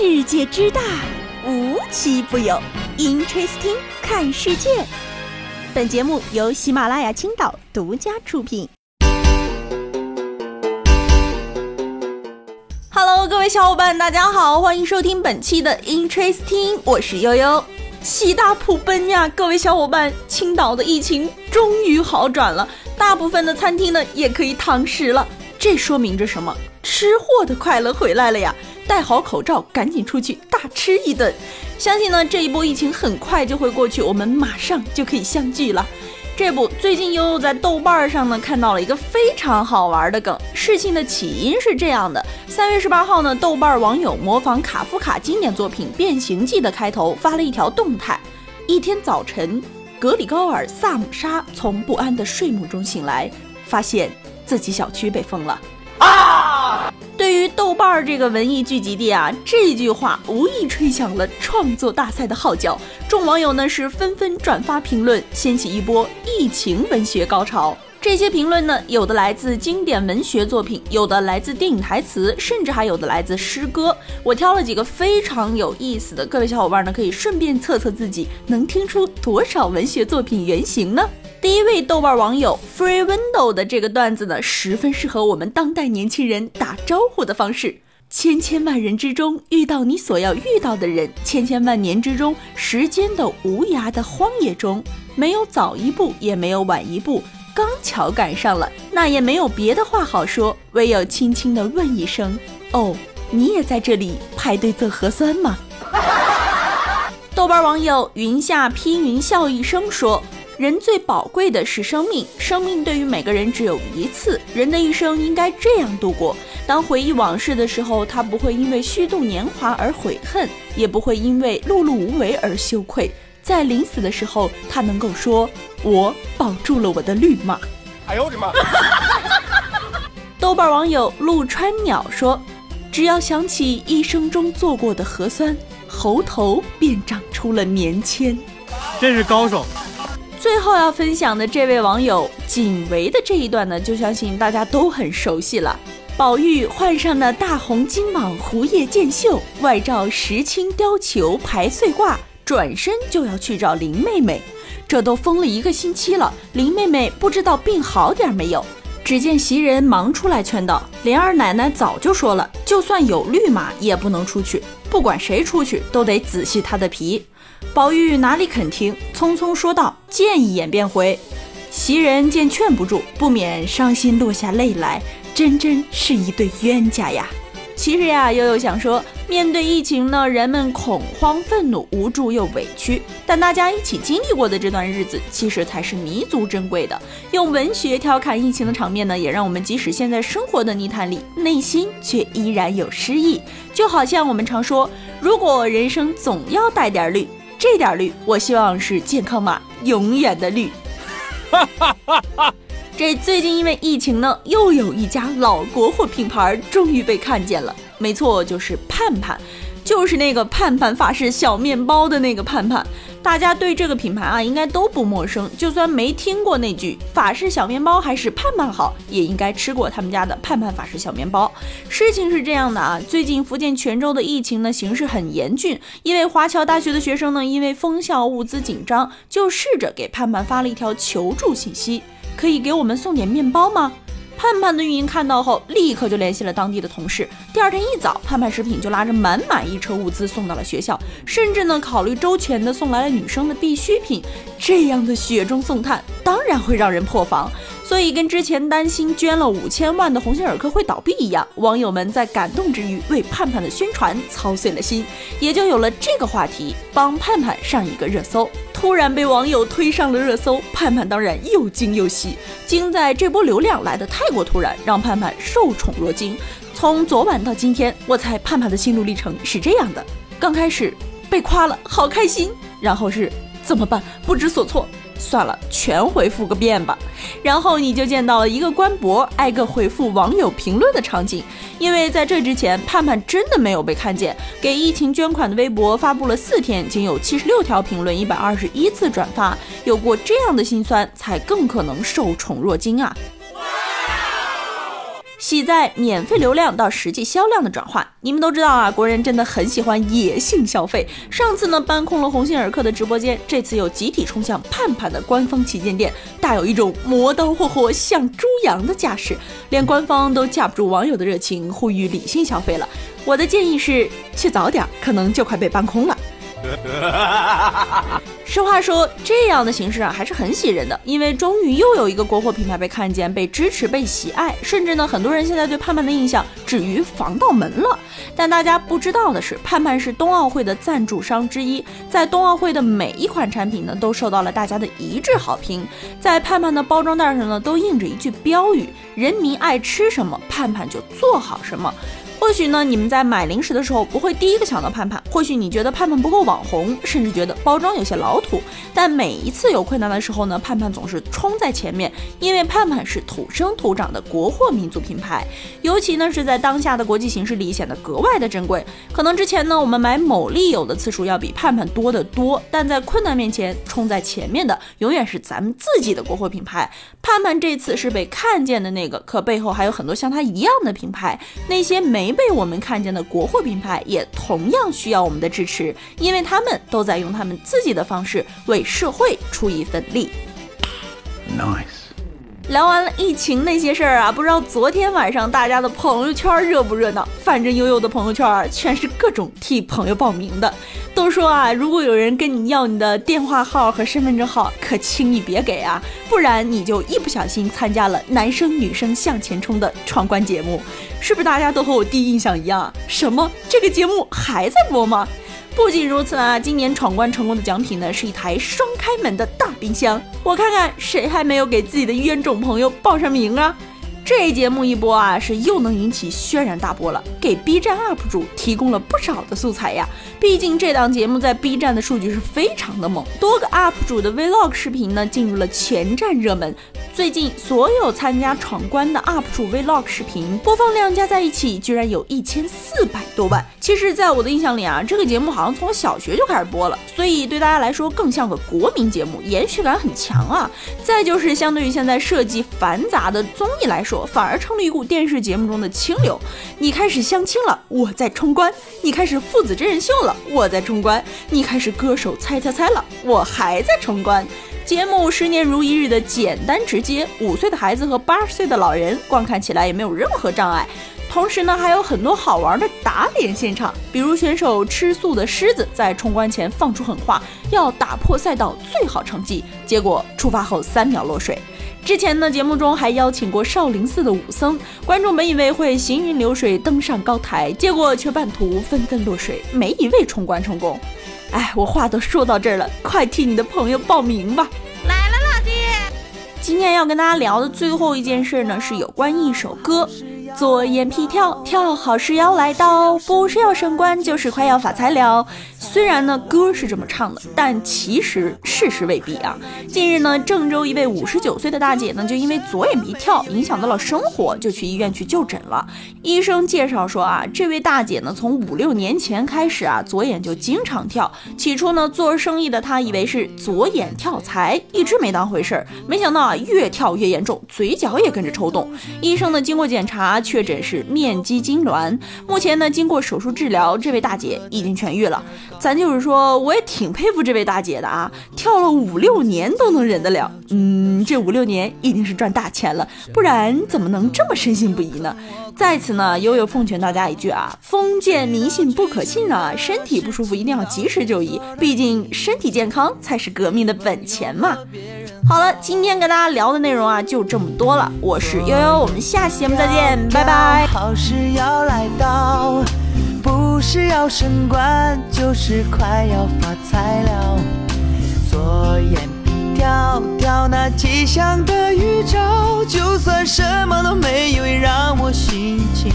世界之大，无奇不有。Interesting，看世界。本节目由喜马拉雅青岛独家出品。Hello，各位小伙伴，大家好，欢迎收听本期的 Interesting，我是悠悠。喜大普奔呀，各位小伙伴，青岛的疫情终于好转了，大部分的餐厅呢也可以堂食了。这说明着什么？吃货的快乐回来了呀！戴好口罩，赶紧出去大吃一顿。相信呢，这一波疫情很快就会过去，我们马上就可以相聚了。这不，最近悠悠在豆瓣上呢看到了一个非常好玩的梗。事情的起因是这样的：三月十八号呢，豆瓣网友模仿卡夫卡经典作品《变形记》的开头发了一条动态。一天早晨，格里高尔·萨姆沙从不安的睡梦中醒来，发现自己小区被封了。啊！对于豆瓣儿这个文艺聚集地啊，这句话无疑吹响了创作大赛的号角。众网友呢是纷纷转发评论，掀起一波疫情文学高潮。这些评论呢，有的来自经典文学作品，有的来自电影台词，甚至还有的来自诗歌。我挑了几个非常有意思的，各位小伙伴呢可以顺便测测自己能听出多少文学作品原型呢？第一位豆瓣网友 Free Window 的这个段子呢，十分适合我们当代年轻人打招呼的方式。千千万人之中遇到你所要遇到的人，千千万年之中，时间的无涯的荒野中，没有早一步，也没有晚一步，刚巧赶上了，那也没有别的话好说，唯有轻轻的问一声：哦，你也在这里排队做核酸吗？豆瓣网友云下披云笑一声说。人最宝贵的是生命，生命对于每个人只有一次，人的一生应该这样度过。当回忆往事的时候，他不会因为虚度年华而悔恨，也不会因为碌碌无为而羞愧。在临死的时候，他能够说：“我保住了我的绿马。”哎呦我的妈！豆瓣网友陆川鸟说：“只要想起一生中做过的核酸，喉头便长出了棉签。”真是高手。最后要分享的这位网友锦维的这一段呢，就相信大家都很熟悉了。宝玉换上了大红金蟒狐叶箭袖，外罩石青貂裘排穗褂，转身就要去找林妹妹。这都封了一个星期了，林妹妹不知道病好点没有。只见袭人忙出来劝道：“莲儿奶奶早就说了，就算有绿马也不能出去，不管谁出去都得仔细他的皮。”宝玉哪里肯听，匆匆说道：“见一眼便回。”袭人见劝不住，不免伤心落下泪来，真真是一对冤家呀。其实呀，悠悠想说，面对疫情呢，人们恐慌、愤怒、无助又委屈，但大家一起经历过的这段日子，其实才是弥足珍贵的。用文学调侃疫情的场面呢，也让我们即使现在生活的泥潭里，内心却依然有诗意。就好像我们常说，如果人生总要带点绿。这点绿，我希望是健康码永远的绿。哈哈哈哈这最近因为疫情呢，又有一家老国货品牌终于被看见了，没错，就是盼盼。就是那个盼盼法式小面包的那个盼盼，大家对这个品牌啊应该都不陌生。就算没听过那句法式小面包还是盼盼好，也应该吃过他们家的盼盼法式小面包。事情是这样的啊，最近福建泉州的疫情呢形势很严峻，一位华侨大学的学生呢因为封校物资紧张，就试着给盼盼发了一条求助信息：可以给我们送点面包吗？盼盼的运营看到后，立刻就联系了当地的同事。第二天一早，盼盼食品就拉着满满一车物资送到了学校，甚至呢考虑周全的送来了女生的必需品。这样的雪中送炭，当然会让人破防。所以跟之前担心捐了五千万的鸿星尔克会倒闭一样，网友们在感动之余为盼盼的宣传操碎了心，也就有了这个话题，帮盼盼上一个热搜。突然被网友推上了热搜，盼盼当然又惊又喜。惊在这波流量来的太过突然，让盼盼受宠若惊。从昨晚到今天，我猜盼盼的心路历程是这样的：刚开始被夸了，好开心；然后是怎么办，不知所措。算了，全回复个遍吧。然后你就见到了一个官博挨个回复网友评论的场景。因为在这之前，盼盼真的没有被看见。给疫情捐款的微博发布了四天，仅有七十六条评论，一百二十一次转发。有过这样的心酸，才更可能受宠若惊啊！喜在免费流量到实际销量的转换。你们都知道啊，国人真的很喜欢野性消费。上次呢搬空了鸿星尔克的直播间，这次又集体冲向盼盼的官方旗舰店，大有一种磨刀霍霍向猪羊的架势，连官方都架不住网友的热情，呼吁理性消费了。我的建议是去早点，可能就快被搬空了。实话说，这样的形式啊，还是很喜人的，因为终于又有一个国货品牌被看见、被支持、被喜爱，甚至呢，很多人现在对盼盼的印象止于防盗门了。但大家不知道的是，盼盼是冬奥会的赞助商之一，在冬奥会的每一款产品呢，都受到了大家的一致好评。在盼盼的包装袋上呢，都印着一句标语：人民爱吃什么，盼盼就做好什么。或许呢，你们在买零食的时候不会第一个想到盼盼，或许你觉得盼盼不够网红，甚至觉得包装有些老土。但每一次有困难的时候呢，盼盼总是冲在前面，因为盼盼是土生土长的国货民族品牌，尤其呢是在当下的国际形势里显得格外的珍贵。可能之前呢，我们买某利友的次数要比盼盼多得多，但在困难面前冲在前面的永远是咱们自己的国货品牌。盼盼这次是被看见的那个，可背后还有很多像它一样的品牌，那些没。没被我们看见的国货品牌也同样需要我们的支持，因为他们都在用他们自己的方式为社会出一份力。Nice。聊完了疫情那些事儿啊，不知道昨天晚上大家的朋友圈热不热闹？反正悠悠的朋友圈全是各种替朋友报名的。都说啊，如果有人跟你要你的电话号和身份证号，可轻易别给啊，不然你就一不小心参加了男生女生向前冲的闯关节目。是不是大家都和我第一印象一样？什么？这个节目还在播吗？不仅如此啊，今年闯关成功的奖品呢，是一台双开门的大冰箱。我看看谁还没有给自己的冤种朋友报上名啊？这节目一播啊，是又能引起轩然大波了，给 B 站 UP 主提供了不少的素材呀。毕竟这档节目在 B 站的数据是非常的猛，多个 UP 主的 Vlog 视频呢进入了前站热门。最近所有参加闯关的 UP 主 Vlog 视频播放量加在一起，居然有一千四百多万。其实，在我的印象里啊，这个节目好像从小学就开始播了，所以对大家来说更像个国民节目，延续感很强啊。再就是相对于现在设计繁杂的综艺来说，反而成了一股电视节目中的清流。你开始相亲了，我在冲关；你开始父子真人秀了，我在冲关；你开始歌手猜猜猜了，我还在冲关。节目十年如一日的简单直接，五岁的孩子和八十岁的老人观看起来也没有任何障碍。同时呢，还有很多好玩的打脸现场，比如选手吃素的狮子在冲关前放出狠话，要打破赛道最好成绩，结果出发后三秒落水。之前呢，节目中还邀请过少林寺的武僧，观众本以为会行云流水登上高台，结果却半途纷纷落水，没一位冲关成功。哎，我话都说到这儿了，快替你的朋友报名吧！来了，老弟。今天要跟大家聊的最后一件事呢，是有关一首歌。左眼皮跳跳，好事要来到，不是要升官，就是快要发财了。虽然呢歌是这么唱的，但其实事实未必啊。近日呢，郑州一位五十九岁的大姐呢，就因为左眼皮跳影响到了生活，就去医院去就诊了。医生介绍说啊，这位大姐呢，从五六年前开始啊，左眼就经常跳。起初呢，做生意的她以为是左眼跳财，一直没当回事儿。没想到啊，越跳越严重，嘴角也跟着抽动。医生呢，经过检查。确诊是面肌痉挛，目前呢，经过手术治疗，这位大姐已经痊愈了。咱就是说，我也挺佩服这位大姐的啊，跳了五六年都能忍得了。嗯，这五六年一定是赚大钱了，不然怎么能这么深信不疑呢？在此呢，悠悠奉劝大家一句啊，封建迷信不可信啊，身体不舒服一定要及时就医，毕竟身体健康才是革命的本钱嘛。好了，今天跟大家聊的内容啊，就这么多了。我是悠悠，我们下期节目再见，拜拜。好事要来到，不是要升官，就是快要发财了。左眼吉祥的预兆，就算什么都没有，也让我心情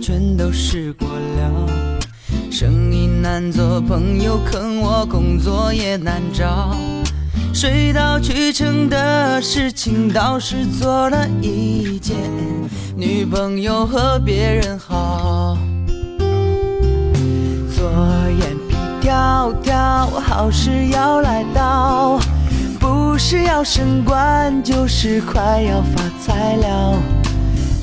全都试过了，生意。难做朋友，坑我工作也难找。水到渠成的事情倒是做了一件，女朋友和别人好。左眼皮跳跳，好事要来到，不是要升官，就是快要发财了。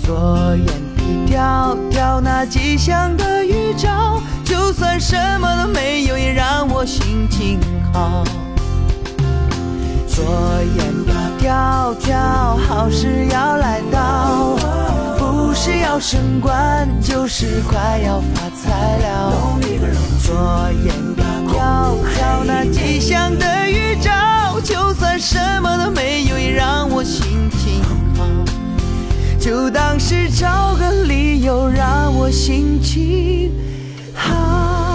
左眼皮跳跳，那吉祥的预兆，就算什么都没有，也让我心情好。左眼皮跳跳，好事要来到，不是要升官，就是快要发财了。左眼皮跳跳，那吉祥的就当是找个理由，让我心情好。